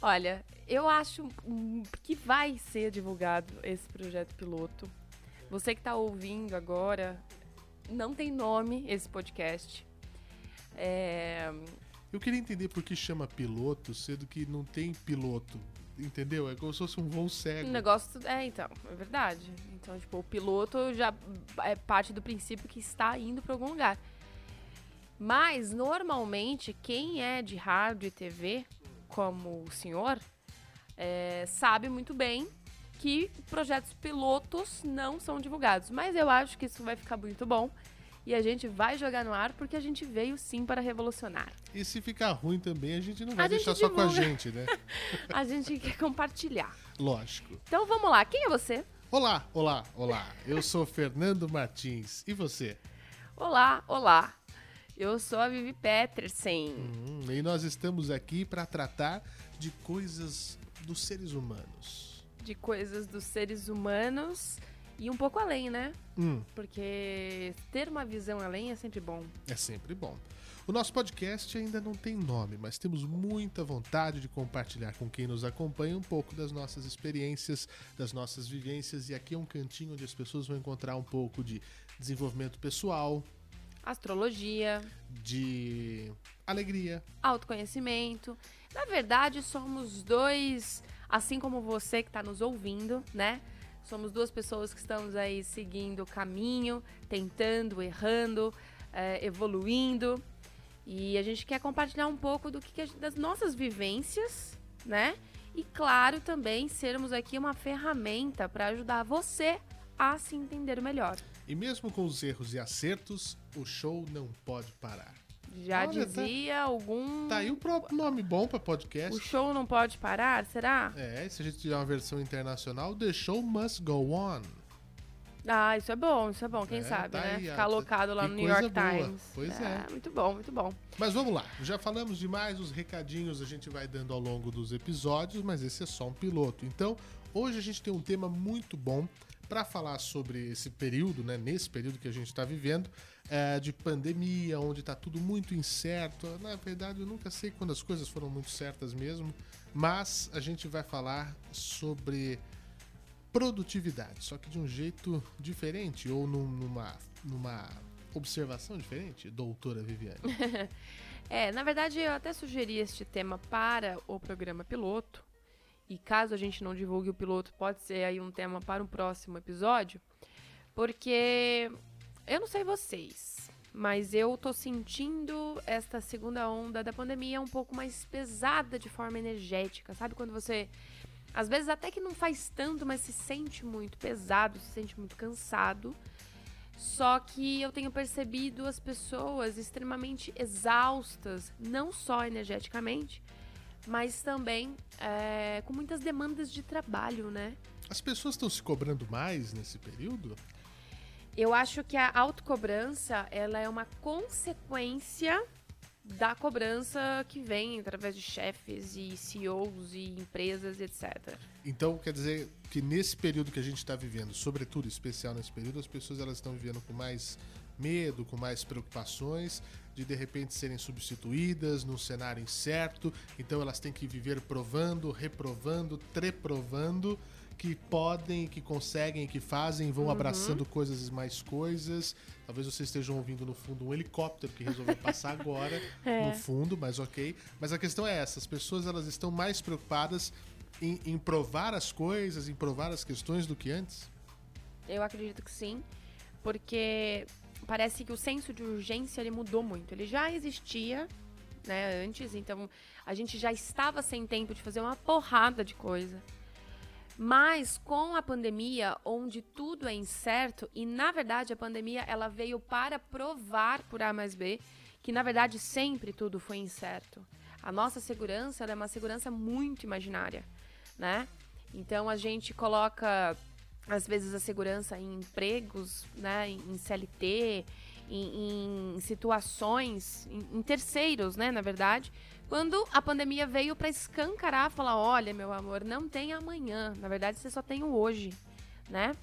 Olha, eu acho que vai ser divulgado esse projeto piloto. Você que está ouvindo agora, não tem nome esse podcast. É, Eu queria entender por que chama piloto, sendo que não tem piloto. Entendeu? É como se fosse um voo O cego. negócio. É, então, é verdade. Então, tipo, o piloto já é parte do princípio que está indo para algum lugar. Mas, normalmente, quem é de rádio e TV, como o senhor, é, sabe muito bem que projetos pilotos não são divulgados. Mas eu acho que isso vai ficar muito bom. E a gente vai jogar no ar porque a gente veio sim para revolucionar. E se ficar ruim também, a gente não vai A deixar só com a gente, né? A gente quer compartilhar. Lógico. Então vamos lá, quem é você? Olá, olá, olá. Eu sou Fernando Martins. E você? Olá, olá. Eu sou a Vivi Petersen. Hum, e nós estamos aqui para tratar de coisas dos seres humanos. de coisas dos seres humanos e um pouco além, né? Hum, Porque ter uma visão além é sempre bom. é sempre bom. O nosso podcast ainda não tem nome, mas temos muita vontade de compartilhar com quem nos acompanha um pouco das nossas experiências, das nossas vivências. E aqui é um cantinho onde as pessoas vão encontrar um pouco de desenvolvimento pessoal, Astrologia, de alegria, autoconhecimento. Na verdade, somos dois, assim como você que está nos ouvindo, né? Somos duas pessoas que estamos aí seguindo o caminho, tentando, errando, eh, evoluindo. E a gente quer compartilhar um pouco do que, das nossas vivências, né? E claro, também sermos aqui uma ferramenta para ajudar você a se entender melhor. E mesmo com os erros e acertos, o show não pode parar. Já Olha, tá- dizia algum. Tá aí o próprio nome bom para podcast. O show não pode parar, será? É, se a gente tiver uma versão internacional, The Show Must Go On. Ah, isso é bom, isso é bom, quem É, sabe, tá né? aí, Ficar alocado lá no New York boa. Times. Pois é. Muito bom, muito bom. Mas vamos lá, já falamos demais, os recadinhos a gente vai dando ao longo dos episódios, mas esse é só um piloto. Então, hoje a gente tem um tema muito bom para falar sobre esse período, né? Nesse período que a gente está vivendo, é, de pandemia, onde está tudo muito incerto. Na verdade, eu nunca sei quando as coisas foram muito certas mesmo, mas a gente vai falar sobre produtividade, só que de um jeito diferente ou num- numa, numa observação diferente, doutora Viviane. É, na verdade, eu até sugeri este tema para o programa piloto. E caso a gente não divulgue o piloto, pode ser aí um tema para um próximo episódio. Porque eu não sei vocês, mas eu tô sentindo esta segunda onda da pandemia um pouco mais pesada de forma energética. Sabe quando você. Às vezes até que não faz tanto, mas se sente muito pesado, se sente muito cansado. Só que eu tenho percebido as pessoas extremamente exaustas, não só energeticamente, mas também é, com muitas demandas de trabalho, né? As pessoas estão se cobrando mais nesse período? Eu acho que a autocobrança, ela é uma consequência da cobrança que vem através de chefes e CEOs e empresas, etc. Então, quer dizer que nesse período que a gente está vivendo, sobretudo especial nesse período, as pessoas elas estão vivendo com mais medo, com mais preocupações de de repente serem substituídas num cenário incerto. Então, elas têm que viver provando, reprovando, treprovando que podem, que conseguem, que fazem, vão abraçando coisas e mais coisas. Talvez vocês estejam ouvindo no fundo um helicóptero que resolveu passar agora no fundo, mas ok. Mas a questão é essa: as pessoas elas estão mais preocupadas em, em provar as coisas, em provar as questões do que antes? Eu acredito que sim, porque parece que o senso de urgência ele mudou muito. Ele já existia, né, antes, então a gente já estava sem tempo de fazer uma porrada de coisa. Mas com a pandemia, onde tudo é incerto, e na verdade a pandemia ela veio para provar por A mais B que na verdade sempre tudo foi incerto. A nossa segurança é uma segurança muito imaginária, né? Então a gente coloca às vezes a segurança em empregos, né, em CLT, em, em situações, em, em terceiros, né, na verdade, quando a pandemia veio para escancarar, falar, olha, meu amor, não tem amanhã, na verdade você só tem o hoje, né?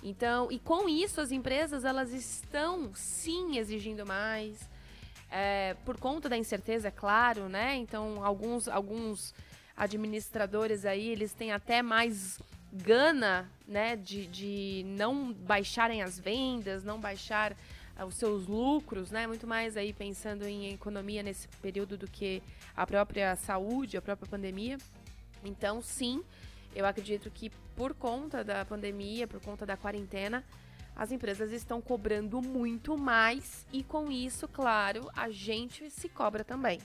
Então, e com isso as empresas elas estão sim exigindo mais, é, por conta da incerteza, é claro, né? Então, alguns, alguns, administradores aí, eles têm até mais gana, né, de, de não baixarem as vendas, não baixar ah, os seus lucros, né, muito mais aí pensando em economia nesse período do que a própria saúde, a própria pandemia. Então, sim, eu acredito que por conta da pandemia, por conta da quarentena, as empresas estão cobrando muito mais e com isso, claro, a gente se cobra também.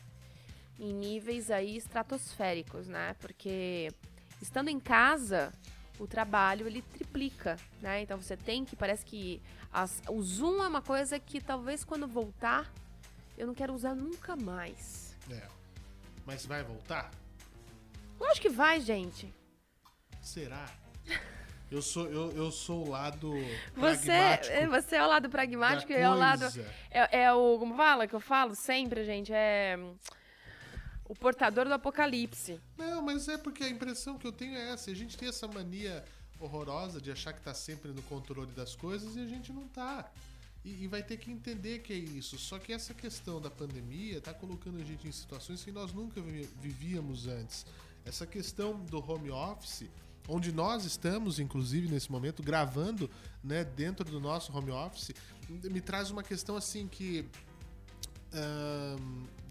Em níveis aí estratosféricos, né? Porque estando em casa, o trabalho ele triplica, né? Então você tem que, parece que as, o Zoom é uma coisa que talvez quando voltar, eu não quero usar nunca mais. É. Mas vai voltar? Lógico que vai, gente. Será? Eu sou, eu, eu sou o lado Você, pragmático você é o lado pragmático e é o lado. É, é o. Como fala? Que eu falo sempre, gente? É. O portador do apocalipse. Não, mas é porque a impressão que eu tenho é essa. A gente tem essa mania horrorosa de achar que tá sempre no controle das coisas e a gente não tá. E, e vai ter que entender que é isso. Só que essa questão da pandemia tá colocando a gente em situações que nós nunca vi- vivíamos antes. Essa questão do home office, onde nós estamos, inclusive, nesse momento, gravando né, dentro do nosso home office, me traz uma questão assim que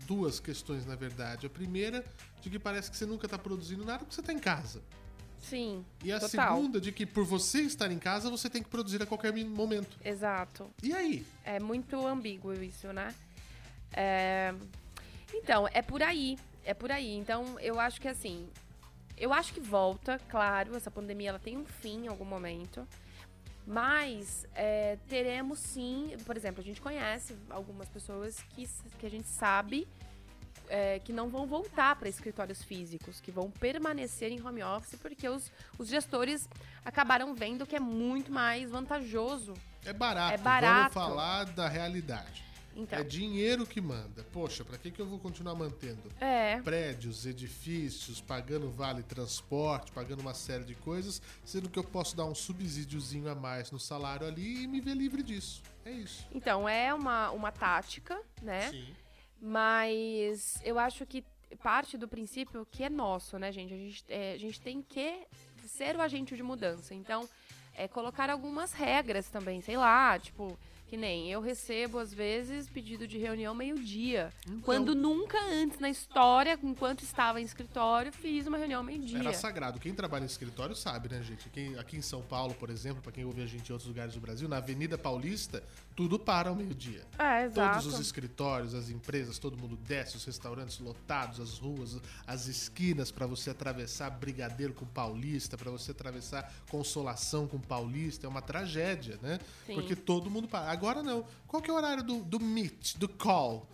Duas questões, na verdade. A primeira, de que parece que você nunca está produzindo nada porque você está em casa. Sim. E a total. segunda, de que por você estar em casa, você tem que produzir a qualquer momento. Exato. E aí? É muito ambíguo isso, né? É, Então, é por aí. É por aí. Então, eu acho que assim. Eu acho que volta, claro, essa pandemia ela tem um fim em algum momento. Mas é, teremos sim, por exemplo, a gente conhece algumas pessoas que, que a gente sabe é, que não vão voltar para escritórios físicos, que vão permanecer em home office, porque os, os gestores acabaram vendo que é muito mais vantajoso. É barato. É barato. Vamos falar da realidade. Então, É dinheiro que manda. Poxa, pra que, que eu vou continuar mantendo? é. Prédios, edifícios, pagando vale transporte, pagando uma série de coisas, sendo que eu posso dar um subsídiozinho a mais no salário ali e me ver livre disso. É isso. Então, é uma, uma tática, né? Sim. Mas eu acho que parte do princípio que é nosso, né, gente? A gente, é, a gente tem que ser o agente de mudança. Então, é colocar algumas regras também, sei lá, tipo, que nem eu recebo, às vezes, pedido de reunião meio-dia. Então. Quando nunca antes na história, enquanto estava em escritório, fiz uma reunião meio-dia. Era sagrado. Quem trabalha em escritório sabe, né, gente? Quem- aqui em São Paulo, por exemplo, pra quem ouve a gente em outros lugares do Brasil, na Avenida Paulista, tudo para ao meio-dia. É, exato. Todos os escritórios, as empresas, todo mundo desce, os restaurantes lotados, as ruas, as esquinas pra você atravessar Brigadeiro com Paulista, pra você atravessar Consolação com Paulista, é uma tragédia, né? Sim. Porque todo mundo para. Agora não. Qual que é o horário do, do meet, do call?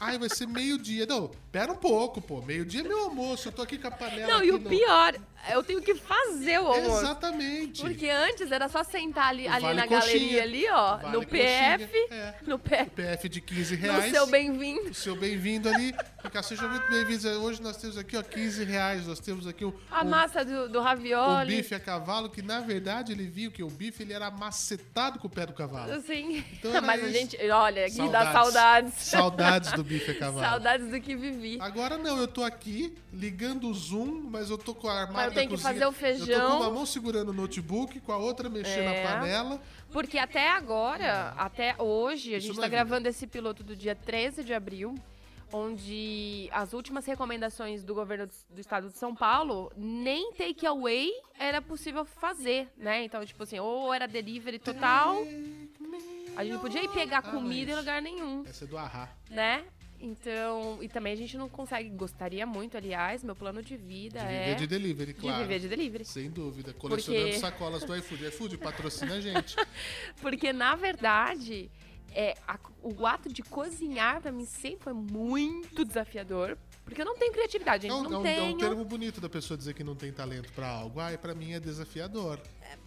Ai, vai ser meio-dia. Não, pera um pouco, pô. Meio-dia é meu almoço. Eu tô aqui com a panela. Não, e o no- pior, eu tenho que fazer o almoço. Exatamente. Porque antes era só sentar ali, O ali Vale na Coxinha. galeria ali, ó, Vale no PF, é. no PF, PF de 15 no reais. seu bem-vindo. O seu bem-vindo ali. Ficar sejam muito bem-vindos. Hoje nós temos aqui, ó, 15 reais. Nós temos aqui o, A o, massa do, do o ravioli. bife a cavalo, que na verdade ele viu que o bife ele era macetado com o pé do cavalo. Assim. Então Mas a isso. gente, olha, aqui dá saudades. Saudades do bife cavalo. Saudades do que vivi. Agora não, eu tô aqui ligando o Zoom, mas eu tô com a armário Mas eu tenho que cozinha. fazer o Eu tô feijão. com uma mão segurando o notebook, com a outra mexendo É. na panela. Porque até agora, até hoje, a Isso gente tá é gravando esse piloto do dia 13 de abril, onde as últimas recomendações do governo do- do estado de São Paulo, nem takeaway era possível fazer, né? Então, tipo assim, ou era delivery total, a gente não podia ir pegar Ah, comida em mas lugar nenhum, Essa é do Arra. né? Então, e também a gente não consegue, gostaria muito, aliás, meu plano de vida De é viver de delivery, de claro. viver de delivery. Sem dúvida. Colecionando Porque- sacolas do iFood. iFood patrocina a gente. Porque, na verdade, é, a- o ato de cozinhar pra mim sempre foi muito desafiador. Porque eu não tenho criatividade, É gente. não é um- tenho. é um termo bonito da pessoa dizer que não tem talento pra algo. Ai, pra mim é desafiador.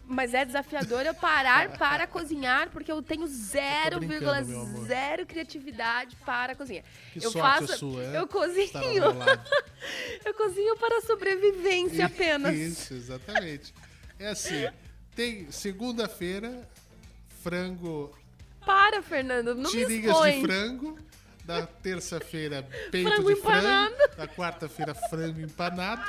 Mas é desafiador eu parar para cozinhar, porque eu tenho brincando, meu amor. 0,0 criatividade para cozinhar. Que eu faço. sua, eu cozinho. Eu cozinho para sobrevivência apenas. Isso, exatamente. É assim, tem segunda-feira, frango, Para, Fernando. Não me tirinhas expõe. de frango. Na terça-feira, peito Frango de frango. empanado. Na quarta-feira, frango empanado.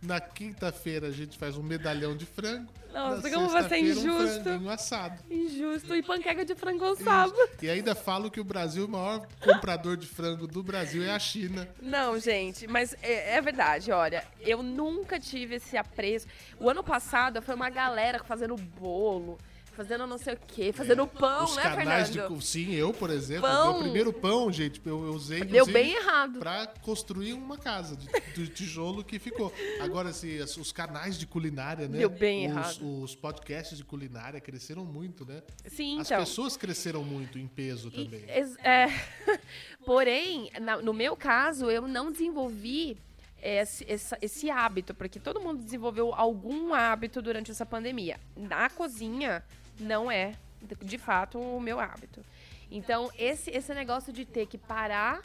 Na quinta-feira, a gente faz um medalhão de frango. Nossa, como você é injusto. Um assado. Injusto. E panqueca de frango ao sábado. E ainda falo que o Brasil, o maior comprador de frango do Brasil é a China. Não, gente, mas é, é verdade, olha, eu nunca tive esse apreço. O ano passado foi uma galera fazendo bolo, fazendo não sei o quê, fazendo pão, Os né, canais de. Fernando? co- Sim, eu, por exemplo, Pão. meu primeiro pão, gente, eu, usei. Deu bem errado. Pra construir uma casa de, de tijolo que ficou. Agora, assim, as- os canais de culinária, né? Deu bem os, errado. Os podcasts de culinária cresceram muito, né? Sim, As então. pessoas cresceram muito em peso E- também. ex- é, porém, na- no meu caso, eu não desenvolvi esse, essa- esse hábito, porque todo mundo desenvolveu algum hábito durante essa pandemia. Na cozinha, não é, de, fato, o meu hábito. Então, esse, esse negócio de ter que parar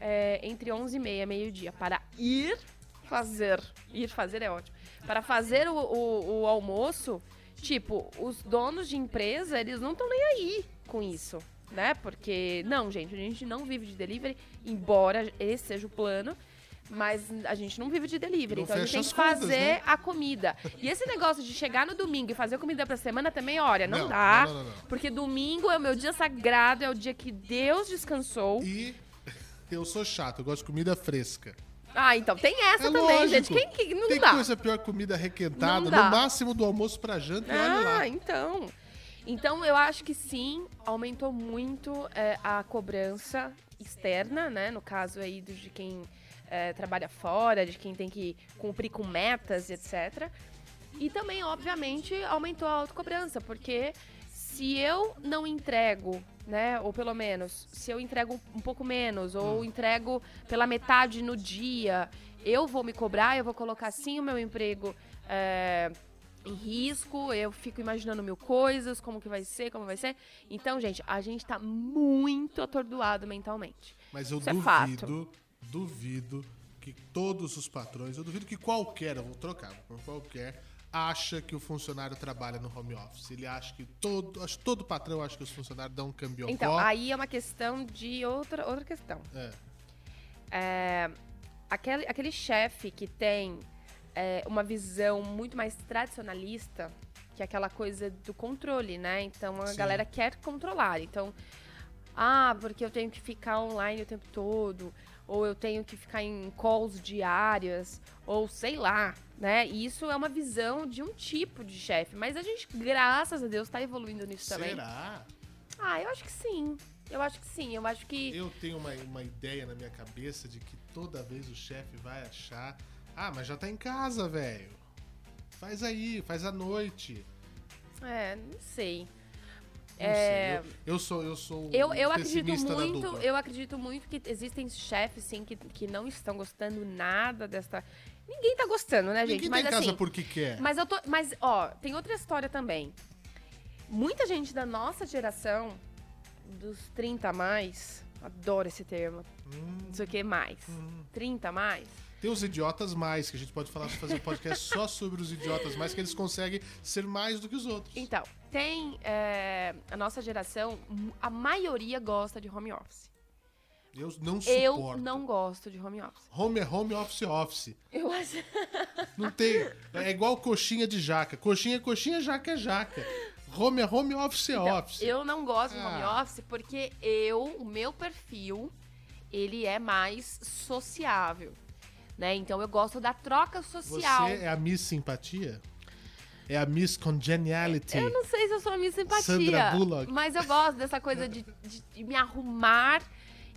é, entre 11 e meia, meio-dia, para ir fazer, ir fazer é ótimo, para fazer o, o- o almoço, tipo, os donos de empresa, eles não estão nem aí com isso, né? Porque, não, gente, a gente não vive de delivery, embora esse seja o plano, mas a gente não vive de delivery, Não então a gente tem que as contas, fazer né? a comida. E esse negócio de chegar no domingo e fazer comida pra semana também, olha, não, Não, dá. não, não, não, não. Porque domingo é o meu dia sagrado, é o dia que Deus descansou. E eu sou chato, eu gosto de comida fresca. Ah, então tem essa É também, lógico. gente. Quem que não Tem dá? coisa pior comida requentada, no máximo do almoço pra janta e olha lá. Ah, então. Então eu acho que sim, aumentou muito é, a cobrança externa, né? No caso aí do- de quem é, trabalha fora, de quem tem que cumprir com metas, etc. E também, obviamente, aumentou a autocobrança, porque se eu não entrego, né, ou pelo menos, se eu entrego um pouco menos, ou entrego pela metade no dia, eu vou me cobrar, eu vou colocar sim o meu emprego é, em risco, eu fico imaginando mil coisas, como que vai ser, como vai ser. Então, gente, a gente tá muito atordoado mentalmente. Mas eu Isso é duvido, que todos os patrões, eu duvido que qualquer, eu vou trocar por qualquer, acha que o funcionário trabalha no home office. Ele acha que todo, acho todo patrão acha que os funcionários dão um cambiocó. Então, aí é uma questão de outra, outra questão. É. É, aquele, aquele chefe que tem é, uma visão muito mais tradicionalista, que é aquela coisa do controle, né? Então a Sim. galera quer controlar. Então, ah, porque eu tenho que ficar online o tempo todo, ou eu tenho que ficar em calls diárias, ou sei lá, né? E isso é uma visão de um tipo de chefe. Mas a gente, graças a Deus, tá evoluindo nisso também. Será? Ah, eu acho que sim. Eu acho que sim. Eu acho que. Eu tenho uma, uma ideia na minha cabeça de que toda vez o chefe vai achar. Ah, mas já tá em casa, velho. Faz aí, faz à noite. É, não sei. É, sei. Eu, eu sou, eu sou Eu, eu acredito muito, eu acredito muito que existem chefes, sim, que, que não estão gostando nada desta. Ninguém tá gostando, né, gente? Ninguém Mas tá em casa assim. porque quer. Mas eu tô. Mas, ó, tem outra história também. Muita gente da nossa geração, dos 30 a mais, adoro esse termo. Hum, Não sei o que mais. 30 a mais. Tem os idiotas mais, que a gente pode falar, fazer um podcast só sobre os idiotas mais, que eles conseguem ser mais do que os outros. Então, tem. é, a nossa geração, a maioria gosta de home office. Eu não Eu suporto. não gosto de home office. Home é home, office é office. Eu acho. Não tem. É igual coxinha de jaca. Coxinha é coxinha, jaca é jaca. Home é home, office é Então, office. eu não gosto de home Ah. office porque eu, o meu perfil, ele é mais sociável, né? Então eu gosto da troca social. Você é a Miss Simpatia? É a Miss Congeniality? Eu não sei se eu sou a minha simpatia, mas eu gosto dessa coisa de, de- me arrumar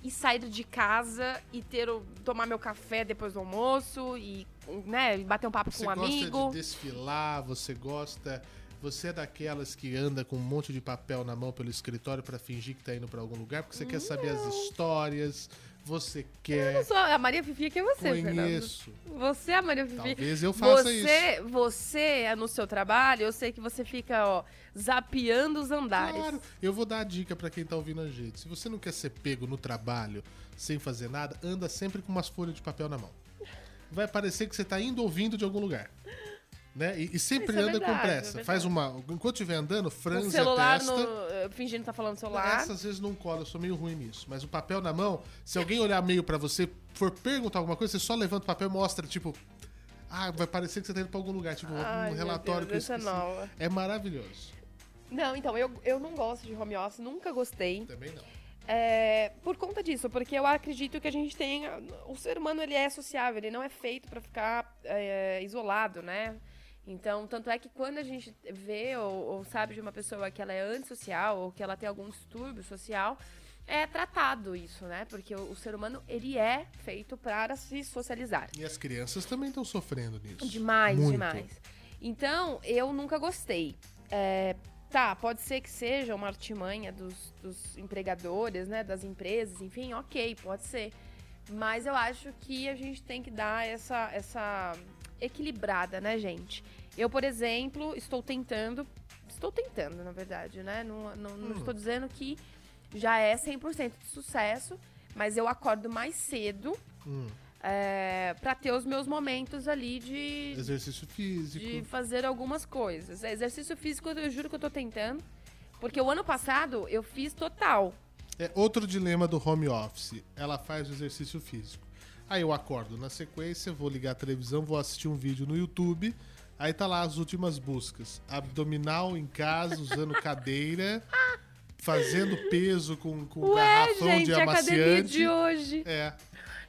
e sair de casa e ter tomar meu café depois do almoço e né, bater um papo Você com um gosta amigo. de desfilar, você gosta. Você é daquelas que anda com um monte de papel na mão pelo escritório pra fingir que tá indo pra algum lugar, porque você quer saber as histórias, você Eu quer. sou a Maria Fifi, quem é você, Fernando? Conheço. Você é a Maria Fifi. Talvez eu faça você, Você, é no seu trabalho, eu sei que você fica, ó, zapeando os andares. Claro, eu vou dar a dica pra quem tá ouvindo a gente. Se você não quer ser pego no trabalho sem fazer nada, anda sempre com umas folhas de papel na mão. Vai parecer que você tá indo ouvindo de algum lugar. Né? E, e sempre Isso é anda com verdade, pressa. é Faz uma. Enquanto estiver andando, O franze celular a testa. no, fingindo que tá falando no celular. Essa às vezes não cola, eu sou meio ruim nisso. Mas o papel na mão, se alguém olhar meio pra você, for perguntar alguma coisa, você só levanta o papel e mostra, tipo. Ah, vai parecer que você tá indo pra algum lugar, tipo, Ai, um relatório Deus, que eu é esqueci. nova. É maravilhoso. Não, então, eu, eu não gosto de home office, nunca gostei. Também não. É, por conta disso, porque eu acredito que a gente tem. O ser humano ele é sociável, ele não é feito pra ficar é, isolado, né? Então, tanto é que quando a gente vê ou, ou sabe de uma pessoa que ela é antissocial ou que ela tem algum distúrbio social, é tratado isso, né? Porque o, o ser humano ele é feito para se socializar. E as crianças também estão sofrendo nisso. Demais, Muito. demais. Então, eu nunca gostei. É, tá, pode ser que seja uma artimanha dos, dos empregadores, né? Das empresas, enfim, ok, pode ser. Mas eu acho que a gente tem que dar essa, essa equilibrada, né, gente? Eu, por exemplo, estou tentando. Estou tentando, na verdade, né? Não, não, não Hum. estou dizendo que já é 100% de sucesso, mas eu acordo mais cedo Hum, é, para ter os meus momentos ali de, exercício físico. de fazer algumas coisas. É, Exercício físico, eu juro que eu tô tentando. Porque o ano passado eu fiz total. É outro dilema do home office. Ela faz o exercício físico. Aí eu acordo na sequência, vou ligar a televisão, vou assistir um vídeo no YouTube. Aí tá lá as últimas buscas. Abdominal em casa, usando cadeira, fazendo peso com, com Ué, garrafão gente, de é a academia amaciante. de hoje. É,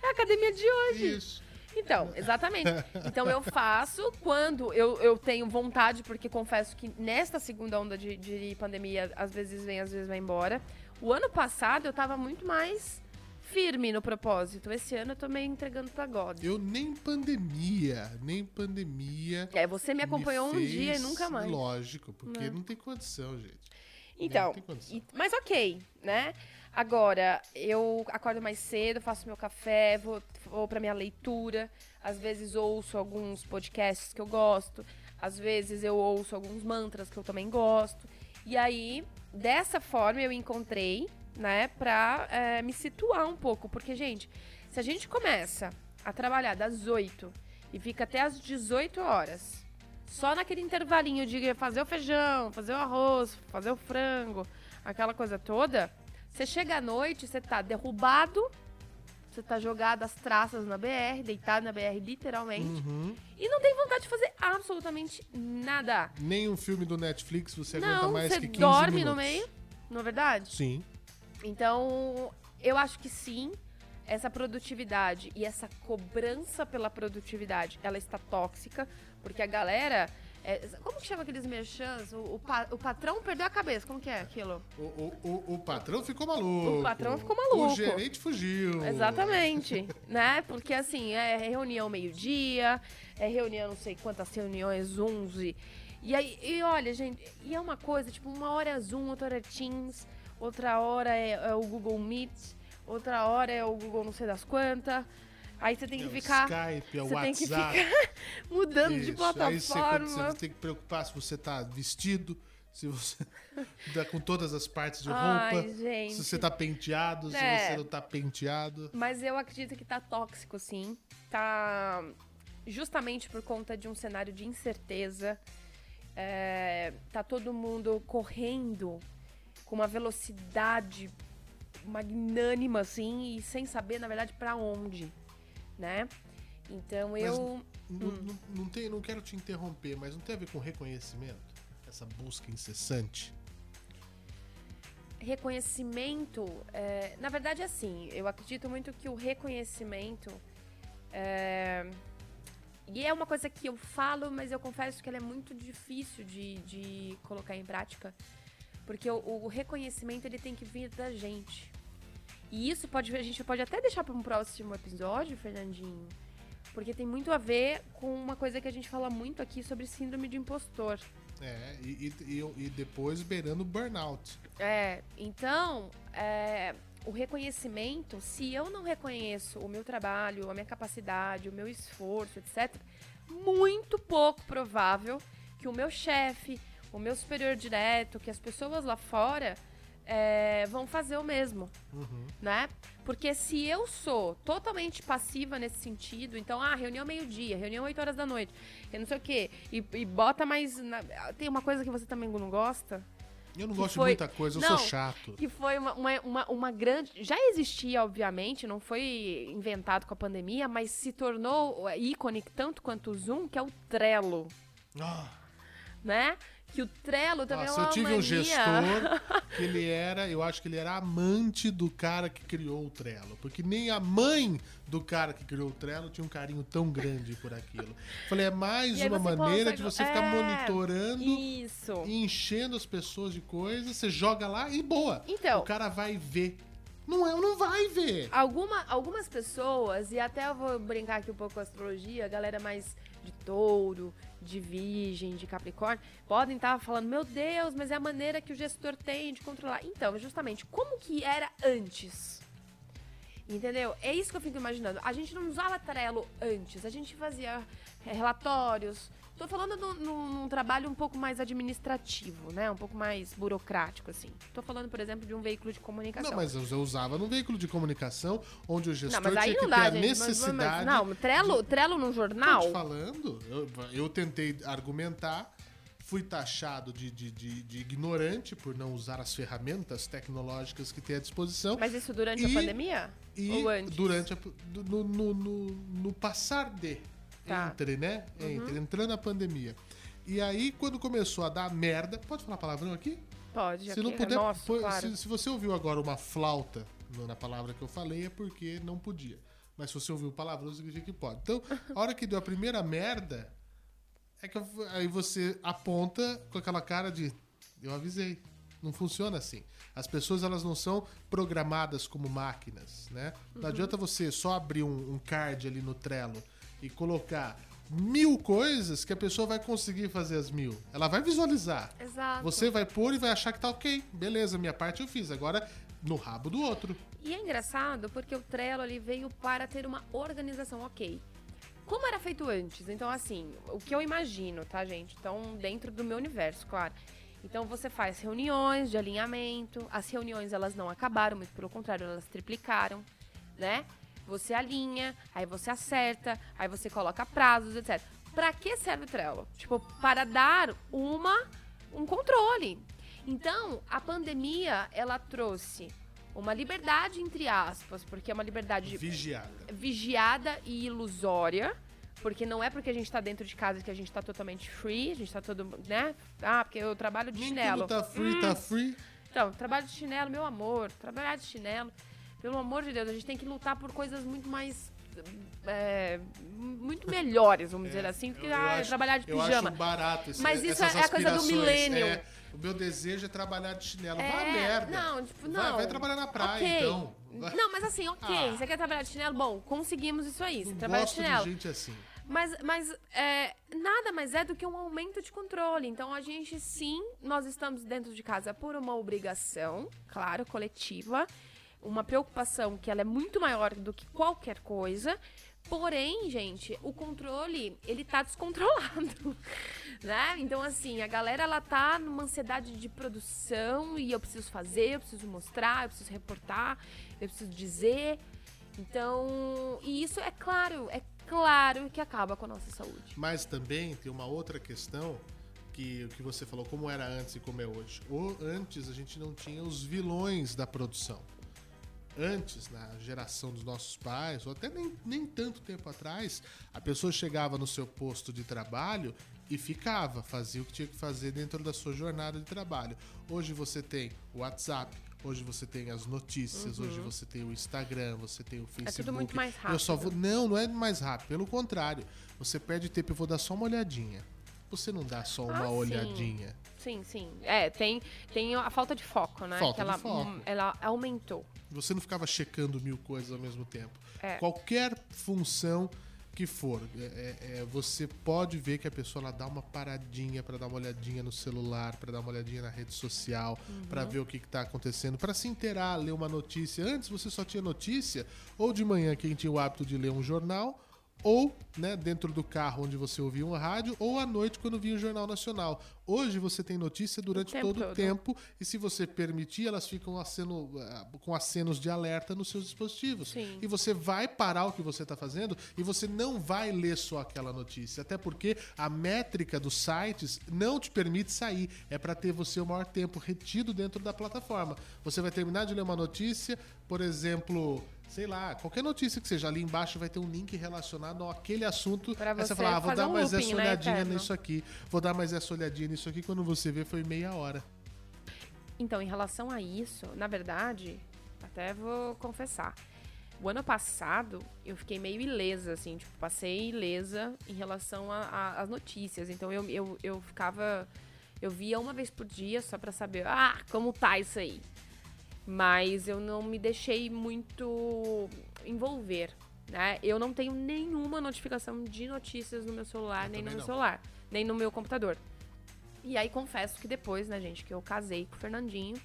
É a academia de hoje. isso. Então, exatamente. Então eu faço quando eu, eu tenho vontade, porque confesso que nesta segunda onda de, de pandemia, às vezes vem, às vezes vai embora. O ano passado eu tava muito mais firme no propósito. Esse ano eu tô meio entregando pra God. Eu nem pandemia, nem pandemia. É, você me acompanhou um fez- dia e nunca mais. Lógico, porque Né? não tem condição, gente. Então, Não e- mas ok, né? Agora, eu acordo mais cedo, faço meu café, vou, vou pra minha leitura. Às vezes ouço alguns podcasts que eu gosto. Às vezes eu ouço alguns mantras que eu também gosto. E aí, dessa forma, eu encontrei, né, pra é, me situar um pouco. Porque, gente, se a gente começa a trabalhar das 8 e fica até as 18 horas, só naquele intervalinho de fazer o feijão, fazer o arroz, fazer o frango, aquela coisa toda, você chega à noite, você tá derrubado, você tá jogado às traças na BR, deitado na BR literalmente, Uhum. e não tem vontade de fazer absolutamente nada. Nem um filme do Netflix você aguenta não, mais você que 15 dorme minutos. no meio, não é verdade? Sim. Então, eu acho que sim, essa produtividade e essa cobrança pela produtividade, ela está tóxica, porque a galera. é, como que chama aqueles merchans? O, o, pa- o patrão perdeu a cabeça, como que é aquilo? O, o, o, patrão ficou maluco. O patrão ficou maluco. O gerente fugiu. Exatamente, né? Porque assim, é reunião meio-dia, é reunião não sei quantas reuniões, Zooms e... Aí, e olha, gente, e é uma coisa, tipo, uma hora Zoom, outra hora Teams, outra hora é, é o Google Meet, outra hora é o Google não sei das quantas. Aí você tem É que o ficar Skype, é você tem que WhatsApp. ficar mudando de Isso. Aí você, plataforma. você tem que preocupar se você tá vestido, se você tá com todas as partes de roupa, Ai, gente. se você tá penteado, se É. você não tá penteado. Mas eu acredito que tá tóxico, sim. Tá justamente por conta de um cenário de incerteza. É, tá todo mundo correndo com uma velocidade magnânima, assim, e sem saber, na verdade, pra onde, né? Então eu. Não, Hum. não, não tem, não quero te interromper, mas não tem a ver com reconhecimento? Essa busca incessante? Reconhecimento, é, na verdade, assim, eu acredito muito que o reconhecimento. é, e é uma coisa que eu falo, mas eu confesso que ela é muito difícil de, de colocar em prática. Porque o, o reconhecimento ele tem que vir da gente. E isso pode, a gente pode até deixar para um próximo episódio, Fernandinho. Porque tem muito a ver com uma coisa que a gente fala muito aqui sobre síndrome de impostor. É, e, e, e- depois beirando burnout. É, então, é, o reconhecimento, se eu não reconheço o meu trabalho, a minha capacidade, o meu esforço, etc., muito pouco provável que o meu chefe, o meu superior direto, que as pessoas lá fora é, vão fazer o mesmo, né? Porque se eu sou totalmente passiva nesse sentido, então, ah, reunião meio-dia, reunião 8 horas da noite, eu não sei o quê, e, e bota mais... na- Tem uma coisa que você também não gosta? Eu não gosto foi- de muita coisa, eu Não, sou chato. Que foi uma, uma, uma, uma grande. Já existia, obviamente, não foi inventado com a pandemia, mas se tornou ícone tanto quanto o Zoom, que é o Trello, Ah, né? Que o Trello também nossa, é uma eu tive mania. um gestor que ele era, eu acho que ele era amante do cara que criou o Trello. Porque nem a mãe do cara que criou o Trello tinha um carinho tão grande por aquilo. Falei, é mais uma maneira consegue- de você ficar é, monitorando Isso. e enchendo as pessoas de coisas, você joga lá e boa. Então. O cara vai ver. Não é, não vai ver. Alguma, algumas pessoas, e até eu vou brincar aqui um pouco com a astrologia, a galera mais de touro, de virgem, de capricórnio, podem estar falando, meu Deus, mas é a maneira que o gestor tem de controlar. Então, justamente, como que era antes? Entendeu? É isso que eu fico imaginando. A gente não usava Trello antes, a gente fazia é, relatórios. Tô falando num, num- trabalho um pouco mais administrativo, né? Um pouco mais burocrático, assim. Tô falando, por exemplo, de um veículo de comunicação. Não, mas eu usava num veículo de comunicação onde o gestor Não, mas aí tinha que não ter dá, a gente. Mas- mas- necessidade. não, Trello, Trello num jornal. Tô te falando, eu, eu tentei argumentar, fui taxado de, de, de- de ignorante por não usar as ferramentas tecnológicas que tem à disposição. Mas isso durante E- a pandemia? E Ou antes? durante a, no, no, no, no passar de Tá. Uhum. entre, né? Entre, entrando a pandemia. E aí, quando começou a dar merda. Pode falar palavrão aqui? Pode, Se aqui, não puder, nossa, põe- claro. se, se você ouviu agora uma flauta na palavra que eu falei, é porque não podia. Mas se você ouviu palavrão, significa que pode. Então, a hora que deu a primeira merda, é que eu- aí você aponta com aquela cara de eu avisei. Não funciona assim. As pessoas elas não são programadas como máquinas, né? Não Uhum. adianta você só abrir um, um card ali no Trello e colocar mil coisas que a pessoa vai conseguir fazer as mil. Ela vai visualizar. Exato. Você vai pôr e vai achar que tá ok. Beleza, minha parte eu fiz. Agora, no rabo do outro. E é engraçado porque o Trello ali veio para ter uma organização, ok. Como era feito antes? Então, assim, o que eu imagino, tá, gente? Então, dentro do meu universo, claro. Então, você faz reuniões de alinhamento. As reuniões, elas não acabaram, muito pelo contrário, elas triplicaram, né? Você alinha, aí você acerta, aí você coloca prazos, etc. Pra que serve o Trello? Tipo, para dar uma um controle. Então, a pandemia, ela trouxe uma liberdade, entre aspas, porque é uma liberdade Vigiada. vigiada e ilusória, porque não é porque a gente tá dentro de casa que a gente tá totalmente free, a gente tá todo, né? Ah, porque eu trabalho de Nem chinelo. tudo tá free, tá free. Então, trabalho de chinelo, meu amor, trabalhar de chinelo, pelo amor de Deus, a gente tem que lutar por coisas muito mais. é, muito melhores, vamos dizer assim, do que É, Eu- eu ah, acho- trabalhar de pijama. barato esse, Mas isso é a coisa do millennial. É, o meu desejo é trabalhar de chinelo. É, Vá merda. Não, tipo, Vai- não. Vai, trabalhar na praia, Ok. então. Vai- Não, mas assim, ok. Ah. Você quer trabalhar de chinelo? Bom, conseguimos isso aí. Você Não trabalha de chinelo. de gente assim. Mas, mas é, nada mais é do que um aumento de controle. Então, a gente, sim, nós estamos dentro de casa por uma obrigação, claro, coletiva. Uma preocupação que ela é muito maior do que qualquer coisa. Porém, gente, o controle, ele tá descontrolado, né? Então, assim, a galera, ela tá numa ansiedade de produção e eu preciso fazer, eu preciso mostrar, eu preciso reportar, eu preciso dizer. Então, e isso é claro, é claro que acaba com a nossa saúde. Mas também tem uma outra questão que o que você falou, como era antes e como é hoje. Ou antes a gente não tinha os vilões da produção. Antes, na geração dos nossos pais, ou até nem, nem tanto tempo atrás, a pessoa chegava no seu posto de trabalho e ficava, fazia o que tinha que fazer dentro da sua jornada de trabalho. Hoje você tem o WhatsApp, hoje você tem as notícias, hoje você tem o Instagram, você tem o Facebook. Uhum. tudo muito mais Eu só rápido. vou, não, não é mais rápido. Pelo contrário, você perde tempo. Eu vou dar só uma olhadinha. Você não dá só uma Ah, sim. olhadinha. Sim, sim. É, tem, tem a falta de foco, né? Falta que ela, de foco. hum, ela aumentou. Você não ficava checando mil coisas ao mesmo tempo. É. Qualquer função que for, é- é- é, você pode ver que a pessoa ela dá uma paradinha para dar uma olhadinha no celular, para dar uma olhadinha na rede social, para Uhum. ver o que está acontecendo, para se inteirar, ler uma notícia. Antes você só tinha notícia, ou de manhã quem tinha o hábito de ler um jornal, ou né, dentro do carro onde você ouvia um rádio, ou à noite quando via o Jornal Nacional. Hoje você tem notícia durante tempo todo o tempo e se você permitir, elas ficam aceno, ah, com acenos de alerta nos seus dispositivos. Sim. E você vai parar o que você está fazendo e você não vai ler só aquela notícia. Até porque a métrica dos sites não te permite sair. É para ter você o maior tempo retido dentro da plataforma. Você vai terminar de ler uma notícia, por exemplo, sei lá, qualquer notícia que seja, ali embaixo vai ter um link relacionado àquele assunto. Pra você você fala, ah, vou dar um mais looping, essa né, olhadinha eterno. nisso aqui, vou dar mais essa olhadinha nisso aqui. Quando você vê, foi meia hora. Então, em relação a isso, na verdade, até vou confessar. O ano passado, eu fiquei meio ilesa, assim, tipo, passei ilesa em relação às notícias. Então, eu, eu, eu ficava. Eu via uma vez por dia só pra saber, ah, como tá isso aí. Mas eu não me deixei muito envolver, né? Eu não tenho nenhuma notificação de notícias no meu celular, Eu nem no meu não. celular, nem no meu computador. E aí confesso que depois, né, gente, que eu casei com o Fernandinho,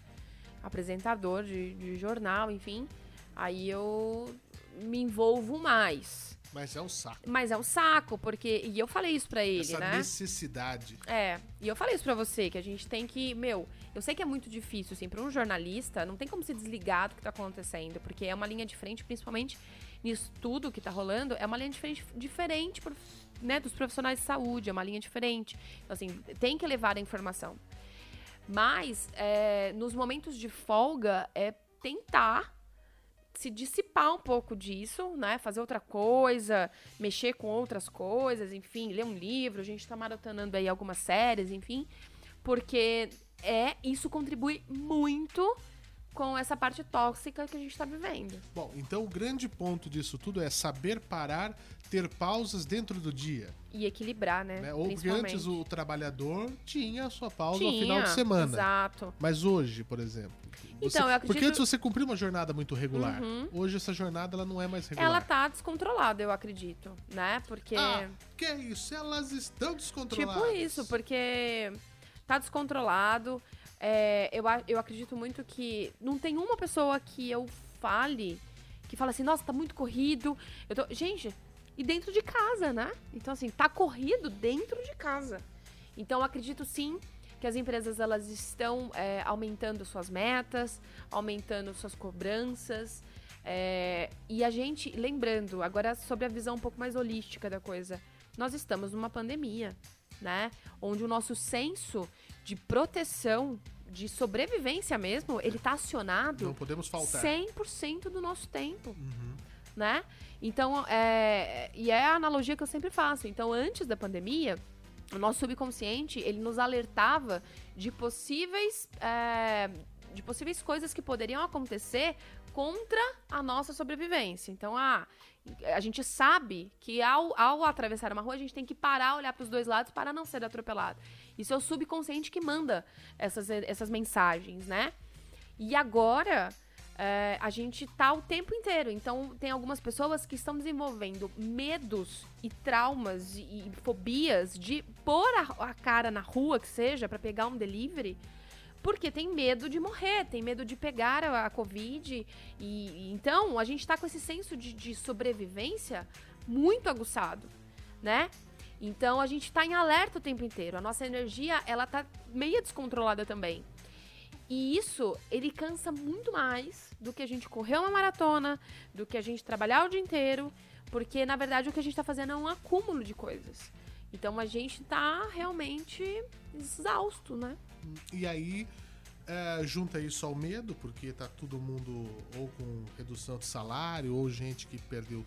apresentador de, de jornal, enfim, aí eu me envolvo mais. Mas é um saco. Mas é um saco, porque. E eu falei isso pra ele, Essa né? necessidade. É, e eu falei isso pra você, que a gente tem que, meu, eu sei que é muito difícil, assim, pra um jornalista, não tem como se desligar do que tá acontecendo, porque é uma linha diferente, principalmente nisso tudo que tá rolando, é uma linha diferente, diferente prof- né, dos profissionais de saúde, é uma linha diferente. Então, assim, tem que levar a informação. Mas, é, nos momentos de folga, é tentar se dissipar um pouco disso, né? Fazer outra coisa, mexer com outras coisas, enfim, ler um livro, a gente tá maratonando aí algumas séries, enfim, porque é isso contribui muito com essa parte tóxica que a gente tá vivendo. Bom, então o grande ponto disso tudo é saber parar, ter pausas dentro do dia. E equilibrar, né? Né? Ou porque antes o trabalhador tinha a sua pausa no Tinha, final de semana. Exato. Mas hoje, por exemplo. você- Então, eu acredito- Porque antes você cumpria uma jornada muito regular. Uhum. Hoje essa jornada ela não é mais regular. Ela tá descontrolada, eu acredito, né? Porque. Ah, que é isso? Elas estão descontroladas. Tipo isso, porque tá descontrolado. É, eu, eu acredito muito que não tem uma pessoa que eu fale que fala assim, nossa, tá muito corrido. Eu tô... Gente, e dentro de casa, né? Então, assim, tá corrido dentro de casa. Então, acredito sim que as empresas elas estão é, aumentando suas metas, aumentando suas cobranças. é, e a gente, lembrando, agora sobre a visão um pouco mais holística da coisa, nós estamos numa pandemia, né? Onde o nosso senso de proteção, de sobrevivência mesmo, ele tá acionado Não podemos faltar. 100% do nosso tempo, Uhum. né? Então, é, e é a analogia que eu sempre faço. Então, antes da pandemia, o nosso subconsciente, ele nos alertava de possíveis, é, de possíveis coisas que poderiam acontecer contra a nossa sobrevivência. Então, ah, a gente sabe que ao, ao atravessar uma rua, a gente tem que parar, olhar para os dois lados para não ser atropelado. Isso é o subconsciente que manda essas, essas mensagens, né? E agora, é, a gente tá o tempo inteiro. Então, tem algumas pessoas que estão desenvolvendo medos e traumas e, e fobias de pôr a, a cara na rua, que seja, para pegar um delivery, porque tem medo de morrer, tem medo de pegar a, a Covid. E, então, a gente tá com esse senso de, de sobrevivência muito aguçado, né? Então, a gente tá em alerta o tempo inteiro. A nossa energia, ela tá meio descontrolada também. E isso, ele cansa muito mais do que a gente correr uma maratona, do que a gente trabalhar o dia inteiro, porque na verdade o que a gente tá fazendo é um acúmulo de coisas. Então a gente tá realmente exausto, né? E aí, é, junta isso ao medo, porque tá todo mundo ou com redução de salário, ou gente que perdeu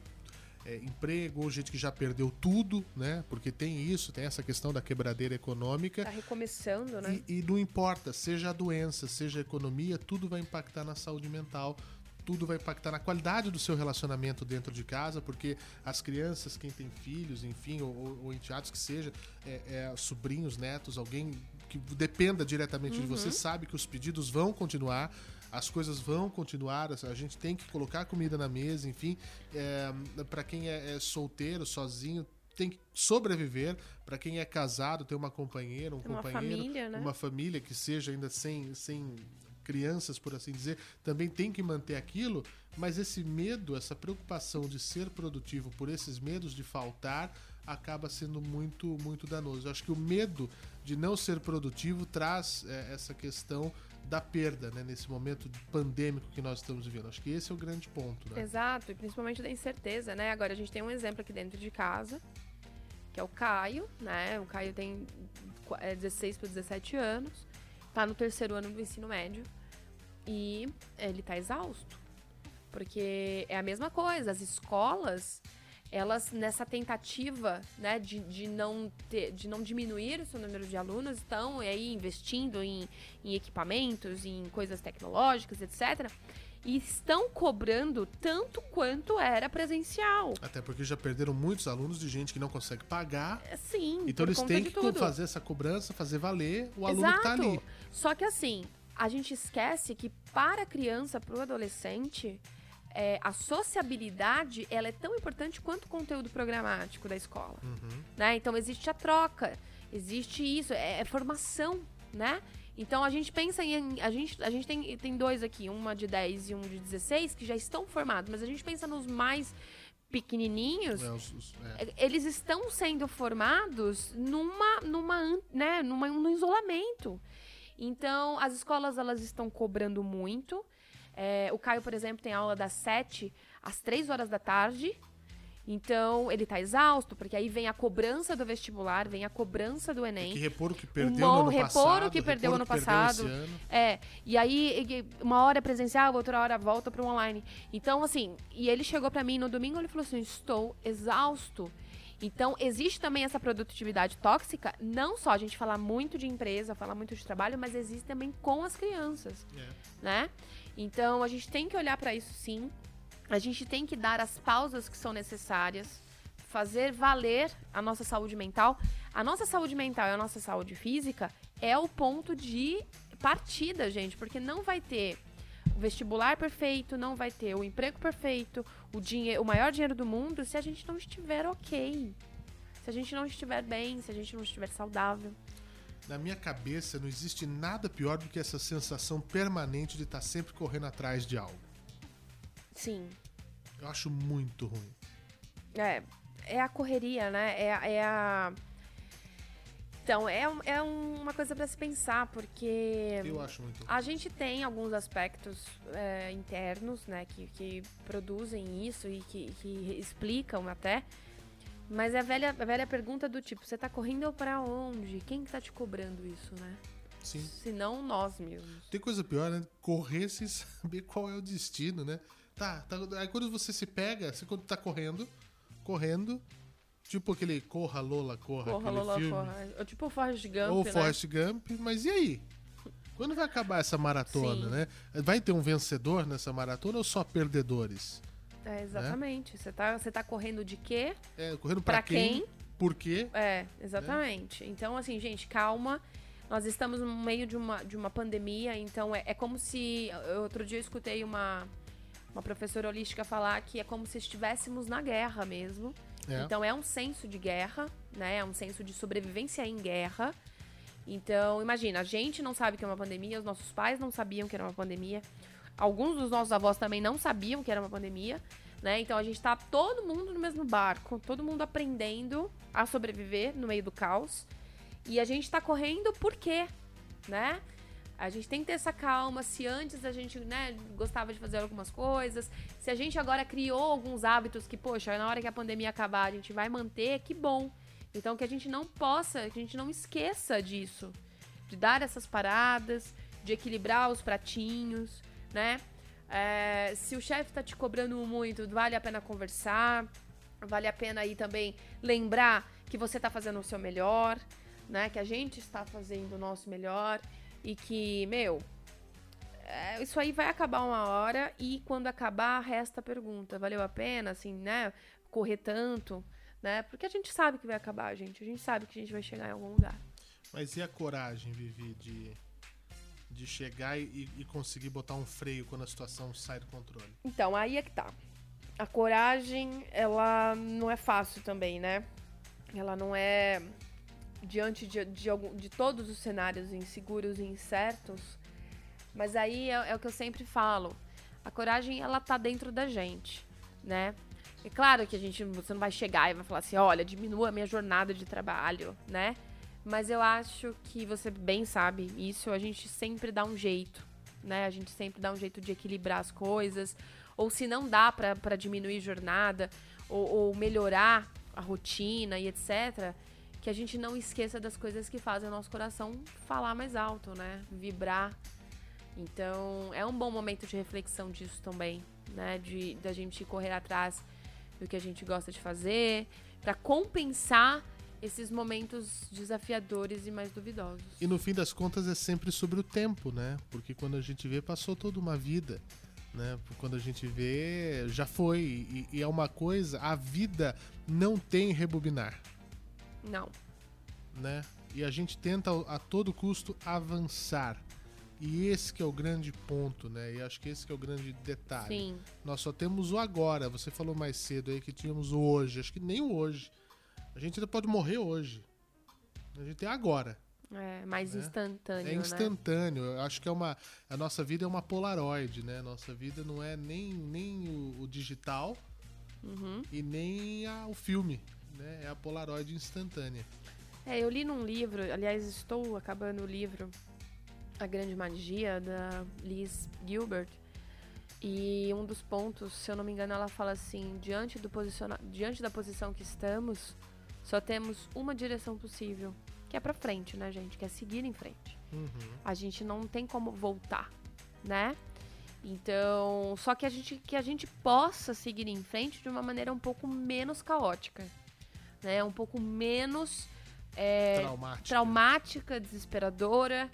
é, emprego, ou gente que já perdeu tudo, né? Porque tem isso, tem essa questão da quebradeira econômica. Tá recomeçando, né? E, e não importa, seja a doença, seja a economia, tudo vai impactar na saúde mental, tudo vai impactar na qualidade do seu relacionamento dentro de casa, porque as crianças, quem tem filhos, enfim, ou, ou, enteados que seja, é, é, sobrinhos, netos, alguém que dependa diretamente de você, sabe que os pedidos vão continuar. As coisas vão continuar, a gente tem que colocar comida na mesa, enfim. É, para quem é, é solteiro, sozinho, tem que sobreviver. Para quem é casado, ter uma companheira, um Tem uma companheiro, família, né? uma família que seja ainda sem, sem crianças, por assim dizer, também tem que manter aquilo, mas esse medo, essa preocupação de ser produtivo por esses medos de faltar, acaba sendo muito, muito danoso. Eu acho que o medo de não ser produtivo traz é, essa questão da perda, né, nesse momento pandêmico que nós estamos vivendo. Acho que esse é o grande ponto, né? Exato, e principalmente da incerteza, né? Agora a gente tem um exemplo aqui dentro de casa, que é o Caio, né? O Caio tem é, 16 para 17 anos, tá no terceiro ano do ensino médio e ele tá exausto. Porque é a mesma coisa, as escolas elas nessa tentativa né, de, de, não ter, de não diminuir o seu número de alunos estão aí investindo em, em equipamentos, em coisas tecnológicas, etc. E estão cobrando tanto quanto era presencial. Até porque já perderam muitos alunos de gente que não consegue pagar. Sim. Então eles têm que tudo. fazer essa cobrança, fazer valer o aluno Exato. que está ali. Só que assim, a gente esquece que para a criança, para o adolescente, é, a sociabilidade ela é tão importante quanto o conteúdo programático da escola. Uhum. Né? Então existe a troca, existe isso, é, é, formação, né? Então a gente pensa em. A gente, a gente tem, tem dois aqui, uma de 10 e um de 16, que já estão formados, mas a gente pensa nos mais pequenininhos, é, os, os, é. eles estão sendo formados numa, numa, né, numa, num isolamento. Então, as escolas elas estão cobrando muito. É, o Caio, por exemplo, tem aula das 7 às 3 horas da tarde. Então, ele tá exausto, porque aí vem a cobrança do vestibular, vem a cobrança do Enem. Tem que repor o que perdeu o no ano repor passado. o que perdeu ano passado. É. E aí, uma hora é presencial, outra hora volta para o online. Então, assim, e ele chegou para mim no domingo, ele falou assim: estou exausto. Então, existe também essa produtividade tóxica, não só a gente falar muito de empresa, falar muito de trabalho, mas existe também com as crianças, é. né? Então a gente tem que olhar para isso sim. A gente tem que dar as pausas que são necessárias, fazer valer a nossa saúde mental. A nossa saúde mental e a nossa saúde física é o ponto de partida, gente, porque não vai ter o vestibular perfeito, não vai ter o emprego perfeito, o dinheiro, o maior dinheiro do mundo se a gente não estiver ok. Se a gente não estiver bem, se a gente não estiver saudável na minha cabeça não existe nada pior do que essa sensação permanente de estar tá sempre correndo atrás de algo. Sim. Eu acho muito ruim. É, é a correria, né? É, é a. Então, é, é uma coisa para se pensar, porque. Eu acho muito. A gente tem alguns aspectos é, internos, né, que, que produzem isso e que, que explicam até. Mas é a velha, a velha pergunta do tipo, você tá correndo para onde? Quem que tá te cobrando isso, né? Sim. Se não nós mesmos. Tem coisa pior, né? Correr sem saber qual é o destino, né? Tá, tá, aí quando você se pega, você quando tá correndo, correndo, tipo aquele Corra Lola Corra, Corra aquele Lola filme. Corra. Ou tipo o Forrest Gump, Ou né? Forrest Gump, mas e aí? Quando vai acabar essa maratona, Sim. né? Vai ter um vencedor nessa maratona ou só perdedores? É, exatamente. Né? Você, tá, você tá correndo de quê? É, correndo pra quem? quem? Por quê? É, exatamente. É. Então, assim, gente, calma. Nós estamos no meio de uma, de uma pandemia, então é, é como se. Outro dia eu escutei uma, uma professora holística falar que é como se estivéssemos na guerra mesmo. É. Então é um senso de guerra, né? É um senso de sobrevivência em guerra. Então, imagina, a gente não sabe que é uma pandemia, os nossos pais não sabiam que era uma pandemia. Alguns dos nossos avós também não sabiam que era uma pandemia, né? Então a gente tá todo mundo no mesmo barco, todo mundo aprendendo a sobreviver no meio do caos. E a gente tá correndo por quê, né? A gente tem que ter essa calma. Se antes a gente, né, gostava de fazer algumas coisas, se a gente agora criou alguns hábitos que, poxa, na hora que a pandemia acabar a gente vai manter, que bom. Então que a gente não possa, que a gente não esqueça disso, de dar essas paradas, de equilibrar os pratinhos, né? É, se o chefe tá te cobrando muito, vale a pena conversar, vale a pena aí também lembrar que você tá fazendo o seu melhor, né? Que a gente está fazendo o nosso melhor e que, meu, é, isso aí vai acabar uma hora e quando acabar, resta a pergunta: valeu a pena, assim, né? Correr tanto, né? Porque a gente sabe que vai acabar, gente. A gente sabe que a gente vai chegar em algum lugar. Mas e a coragem, Vivi, de de chegar e, e, conseguir botar um freio quando a situação sai do controle? Então, aí é que tá. A coragem, ela não é fácil também, né? Ela não é. Diante de, de, algum, de todos os cenários inseguros e incertos, Mas aí é, é o que eu sempre falo. A coragem, ela tá dentro da gente, né? É claro que a gente, você não vai chegar e vai falar assim, olha, diminua a minha jornada de trabalho, né? Mas eu acho que você bem sabe isso, a gente sempre dá um jeito, né? A gente sempre dá um jeito de equilibrar as coisas. Ou se não dá para diminuir jornada, ou, ou melhorar a rotina e etc., que a gente não esqueça das coisas que fazem o nosso coração falar mais alto, né? Vibrar. Então, é um bom momento de reflexão disso também, né? De da gente correr atrás do que a gente gosta de fazer, para compensar esses momentos desafiadores e mais duvidosos. E no fim das contas é sempre sobre o tempo, né? Porque quando a gente vê, passou toda uma vida. Né? Quando a gente vê, já foi. E, e é uma coisa, a vida não tem rebobinar. Não. Né? E a gente tenta a todo custo avançar. E esse que é o grande ponto, né? E acho que esse que é o grande detalhe. Sim. Nós só temos o agora. Você falou mais cedo aí que tínhamos o hoje. Acho que nem o hoje. A gente ainda pode morrer hoje. A gente tem agora. É, mais né? instantâneo. É né? instantâneo. Né? Eu acho que é uma. A nossa vida é uma Polaroid, né? Nossa vida não é nem, nem o, o digital uhum. e nem a, o filme. Né? É a Polaroid instantânea. É, eu li num livro, aliás, estou acabando o livro A Grande Magia, da Liz Gilbert. E um dos pontos, se eu não me engano, ela fala assim: diante, do posiciona diante da posição que estamos, só temos uma direção possível, que é para frente, né, gente? Que é seguir em frente. Uhum. A gente não tem como voltar, né? Então, só que a gente que a gente possa seguir em frente de uma maneira um pouco menos caótica, né? Um pouco menos é, traumática. traumática, desesperadora,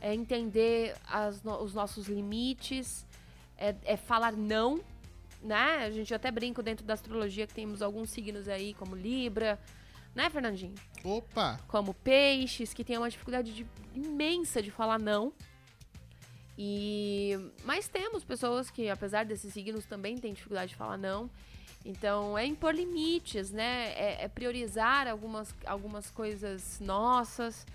é entender as, os nossos limites, é, é falar não, né? A gente até brinca dentro da astrologia que temos alguns signos aí, como Libra, né, Fernandinho? Opa! Como peixes, que tem uma dificuldade de, imensa de falar não. E mas temos pessoas que, apesar desses signos, também têm dificuldade de falar não. Então é impor limites, né? É, é priorizar algumas, algumas coisas nossas.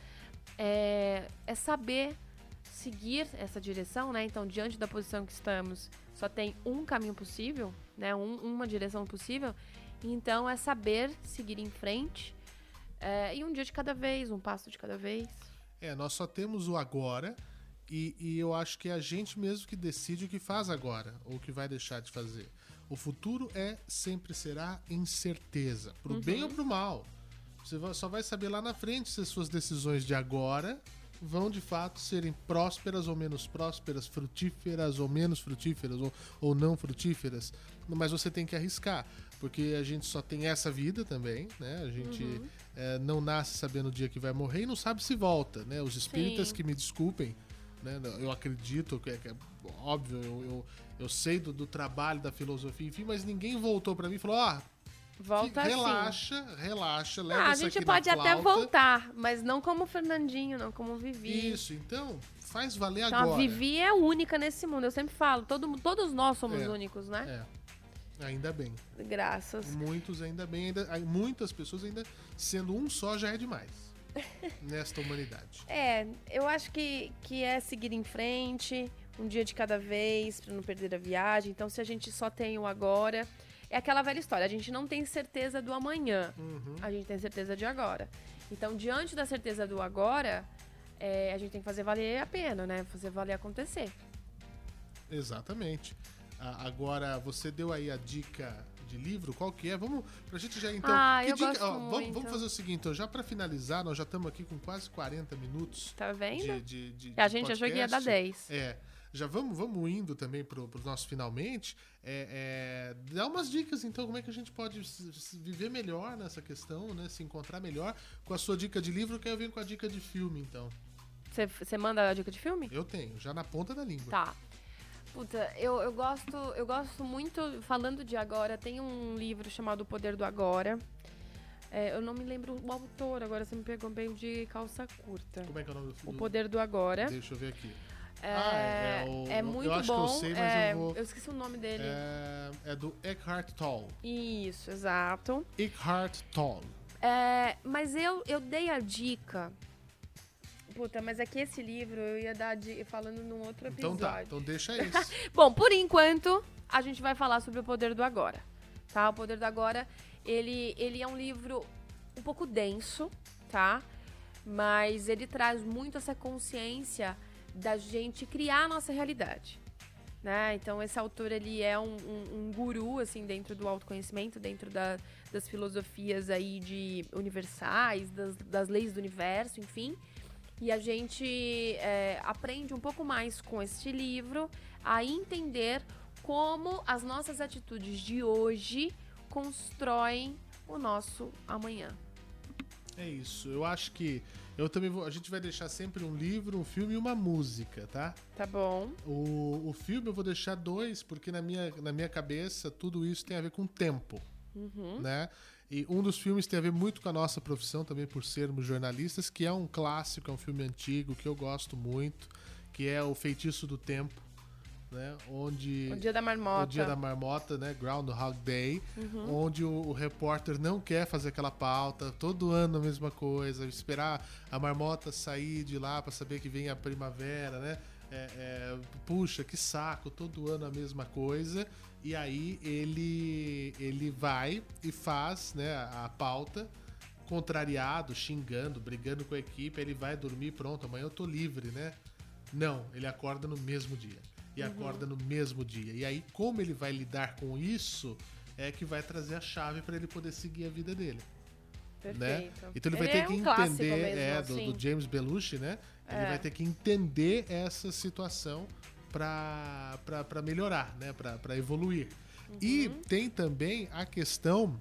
É, é saber seguir essa direção, né? Então, diante da posição que estamos, só tem um caminho possível, né? Um, uma direção possível. Então, é saber seguir em frente é, e um dia de cada vez, um passo de cada vez. É, nós só temos o agora e, e eu acho que é a gente mesmo que decide o que faz agora ou o que vai deixar de fazer. O futuro é sempre será incerteza, pro uhum. bem ou pro mal. Você só vai saber lá na frente se as suas decisões de agora vão de fato serem prósperas ou menos prósperas, frutíferas ou menos frutíferas ou, ou não frutíferas, mas você tem que arriscar, porque a gente só tem essa vida também, né? A gente uhum. é, não nasce sabendo o dia que vai morrer e não sabe se volta, né? Os espíritas Sim. que me desculpem, né? Eu acredito que é, que é óbvio, eu, eu, eu sei do, do, trabalho, da filosofia, enfim, mas ninguém voltou para mim e falou, ah, Volta relaxa, assim. relaxa, leva ah, A gente pode até voltar, mas não como o Fernandinho, não como o Vivi. Isso, então faz valer então, agora. A Vivi é única nesse mundo, eu sempre falo, todo, todos nós somos é, únicos, né? É. Ainda bem. Graças. Muitos ainda bem, ainda, muitas pessoas ainda sendo um só já é demais. nesta humanidade. É, eu acho que, que é seguir em frente, um dia de cada vez, para não perder a viagem. Então, se a gente só tem o agora, é aquela velha história. A gente não tem certeza do amanhã. Uhum. A gente tem certeza de agora. Então, diante da certeza do agora, é, a gente tem que fazer valer a pena, né? Fazer valer acontecer. Exatamente. agora, você deu aí a dica de livro, qual que é? Vamos, pra gente já então. Ah, que eu dica, ó. Vamos, vamos, fazer o seguinte, então, já para finalizar, nós já estamos aqui com quase 40 minutos. Tá vendo? De, de, de a gente achou que ia dar 10. É já vamos, vamos indo também para o nosso finalmente. É, é, dá umas dicas, então, como é que a gente pode viver melhor nessa questão, né? Se encontrar melhor. Com a sua dica de livro, que eu venho com a dica de filme, então. Você manda a dica de filme? Eu tenho, já na ponta da língua. Tá. Puta, eu, eu gosto eu gosto muito, falando de agora, tem um livro chamado O Poder do Agora. É, eu não me lembro o autor, agora você me pegou bem de calça curta. Como é que é o nome do filme? O Poder do Agora. Deixa eu ver aqui. É, ah, é, é, o, é muito eu acho bom. Que eu, sei, mas é, eu, vou... eu esqueci o nome dele. É, é do Eckhart Tolle. Isso, exato. Eckhart Tolle. É, mas eu, eu dei a dica Puta, mas é que esse livro eu ia dar de, falando num outro Então episódio. tá, então deixa isso. Bom, por enquanto, a gente vai falar sobre o poder do agora. Tá? O poder do agora, ele, ele é um livro um pouco denso, tá? Mas ele traz muito essa consciência da gente criar a nossa realidade. Né? Então, esse autor ele é um, um- um guru assim dentro do autoconhecimento, dentro da- das filosofias aí de universais, das, das leis do universo, enfim. E a gente é, aprende um pouco mais com este livro a entender como as nossas atitudes de hoje constroem o nosso amanhã. É isso. Eu acho que eu também vou. A gente vai deixar sempre um livro, um filme e uma música, tá? Tá bom? O, o filme eu vou deixar dois, porque na minha, na minha cabeça tudo isso tem a ver com tempo, Uhum. né? E um dos filmes tem a ver muito com a nossa profissão também, por sermos jornalistas, que é um clássico, é um filme antigo que eu gosto muito, que é O Feitiço do Tempo, né? Onde O dia da marmota. o dia da marmota, né? Groundhog Day, onde o, o repórter não quer fazer aquela pauta, todo ano a mesma coisa, esperar a marmota sair de lá para saber que vem a primavera, né? É, é, puxa, que saco, todo ano a mesma coisa. E aí ele ele vai e faz, né, a, a pauta contrariado, xingando, brigando com a equipe, ele vai dormir, pronto, amanhã eu tô livre, né? Não, ele acorda no mesmo dia. E acorda no mesmo dia. E aí, como ele vai lidar com isso, é que vai trazer a chave para ele poder seguir a vida dele. Né? Perfeito. Então ele vai Ele ter é que um entender, mesmo, é, assim. do, do James Belushi, né? Ele É. vai ter que entender essa situação para melhorar, né? Para evoluir. E Uhum. tem também a questão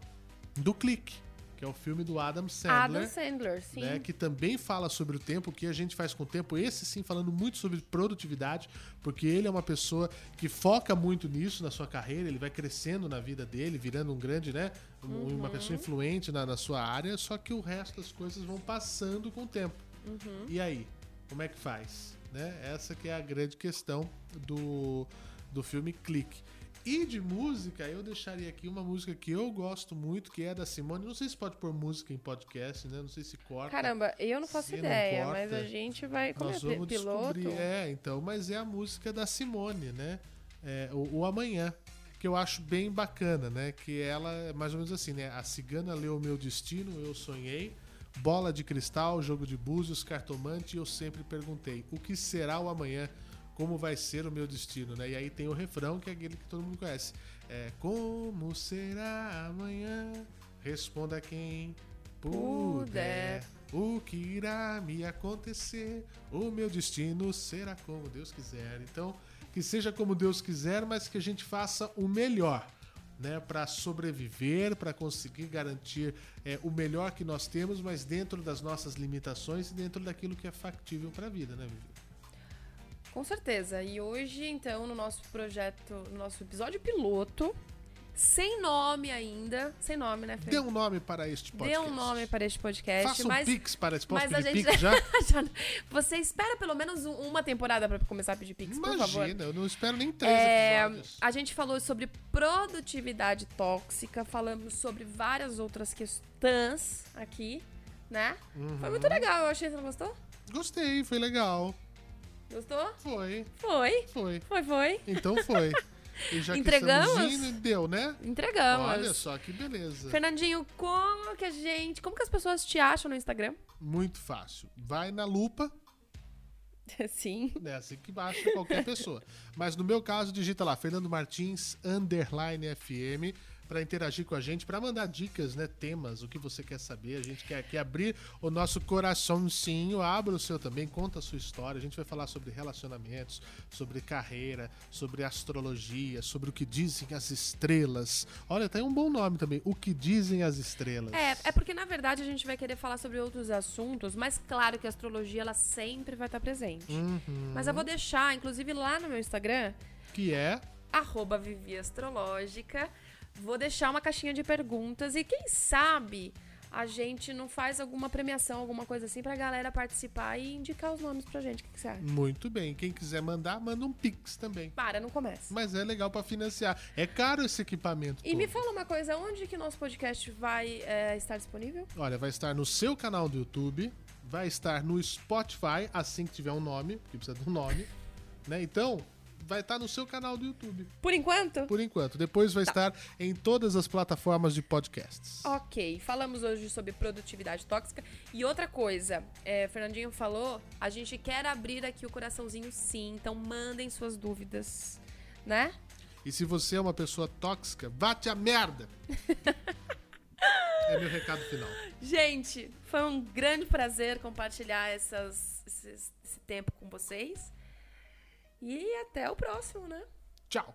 do clique, que é o filme do Adam Sandler Adam Sandler, sim. né, que também fala sobre o tempo, o que a gente faz com o tempo. Esse sim falando muito sobre produtividade, porque ele é uma pessoa que foca muito nisso na sua carreira, ele vai crescendo na vida dele, virando um grande, né, um- Uhum. uma pessoa influente na, na sua área, só que o resto das coisas vão passando com o tempo. Uhum. E aí, como é que faz? Né? Essa que é a grande questão do, do filme Clique. E de música, eu deixaria aqui uma música que eu gosto muito, que é da Simone. Não sei se pode pôr música em podcast, né? Não sei se corta. Caramba, eu não faço não ideia, importa, mas a gente vai. Como Nós vamos piloto? descobrir. É, então, mas é a música da Simone, né? É, o, o Amanhã, que eu acho bem bacana, né? Que ela é mais ou menos assim, né? A cigana leu o meu destino, eu sonhei. Bola de cristal, jogo de búzios, cartomante, eu sempre perguntei: o que será o amanhã? Como vai ser o meu destino, né? E aí tem o refrão, que é aquele que todo mundo conhece. É, como será amanhã? Responda quem puder. O que irá me acontecer? O meu destino será como Deus quiser. Então, que seja como Deus quiser, mas que a gente faça o melhor, né, para sobreviver, para conseguir garantir é, o melhor que nós temos, mas dentro das nossas limitações e dentro daquilo que é factível para a vida, né, Vivi? Com certeza. E hoje, então, no nosso projeto, no nosso episódio piloto, sem nome ainda, sem nome, né, Fê? Dê um nome para este Dê podcast. um nome para este podcast, Faça um mas pix para esse Posso mas a gente- já? Já- Você espera pelo menos um- uma temporada para começar a pedir pix, por favor. Imagina, eu não espero nem três É, episódios. a gente falou sobre produtividade tóxica, falamos sobre várias outras questões aqui, né? Uhum. Foi muito legal, eu achei. Você não gostou? Gostei, foi legal. Gostou? Foi, Foi. foi. Foi, foi. Então foi. E já Entregamos? que estamos indo, deu, né? Entregamos. Olha só que beleza. Fernandinho, como que a gente. Como que as pessoas te acham no Instagram? Muito fácil. Vai na lupa, Sim. né? Assim que baixa qualquer pessoa. Mas no meu caso, digita lá, Fernando Martins, underline FM, para interagir com a gente, para mandar dicas, né? Temas, o que você quer saber. A gente quer aqui abrir o nosso coraçãozinho, abra o seu também, conta a sua história. A gente vai falar sobre relacionamentos, sobre carreira, sobre astrologia, sobre o que dizem as estrelas. Olha, tem um bom nome também, o que dizem as estrelas. É, é porque na verdade a gente vai querer falar sobre outros assuntos, mas claro que a astrologia ela sempre vai estar presente. Uhum. Mas eu vou deixar, inclusive lá no meu Instagram, Que é arroba Vivi Astrológica. Vou deixar uma caixinha de perguntas e quem sabe a gente não faz alguma premiação, alguma coisa assim pra galera participar e indicar os nomes pra gente. O que, que você acha? muito bem. Quem quiser mandar, manda um pix também. Para, não começa. Mas é legal pra financiar. É caro esse equipamento. E me todo. fala uma coisa, onde que nosso podcast vai é, estar disponível? Olha, vai estar no seu canal do YouTube, vai estar no Spotify assim que tiver um nome, porque precisa de um nome, né? Então, vai estar no seu canal do YouTube. Por enquanto? Por enquanto. Depois vai estar em todas as plataformas de podcasts. Ok, falamos hoje sobre produtividade tóxica. E outra coisa, é, Fernandinho falou, a gente quer abrir aqui o coraçãozinho sim, então mandem suas dúvidas, né? E se você é uma pessoa tóxica, bate a merda! é meu recado final. Gente, foi um grande prazer compartilhar essas, esse tempo com vocês. E até o próximo, né? Tchau!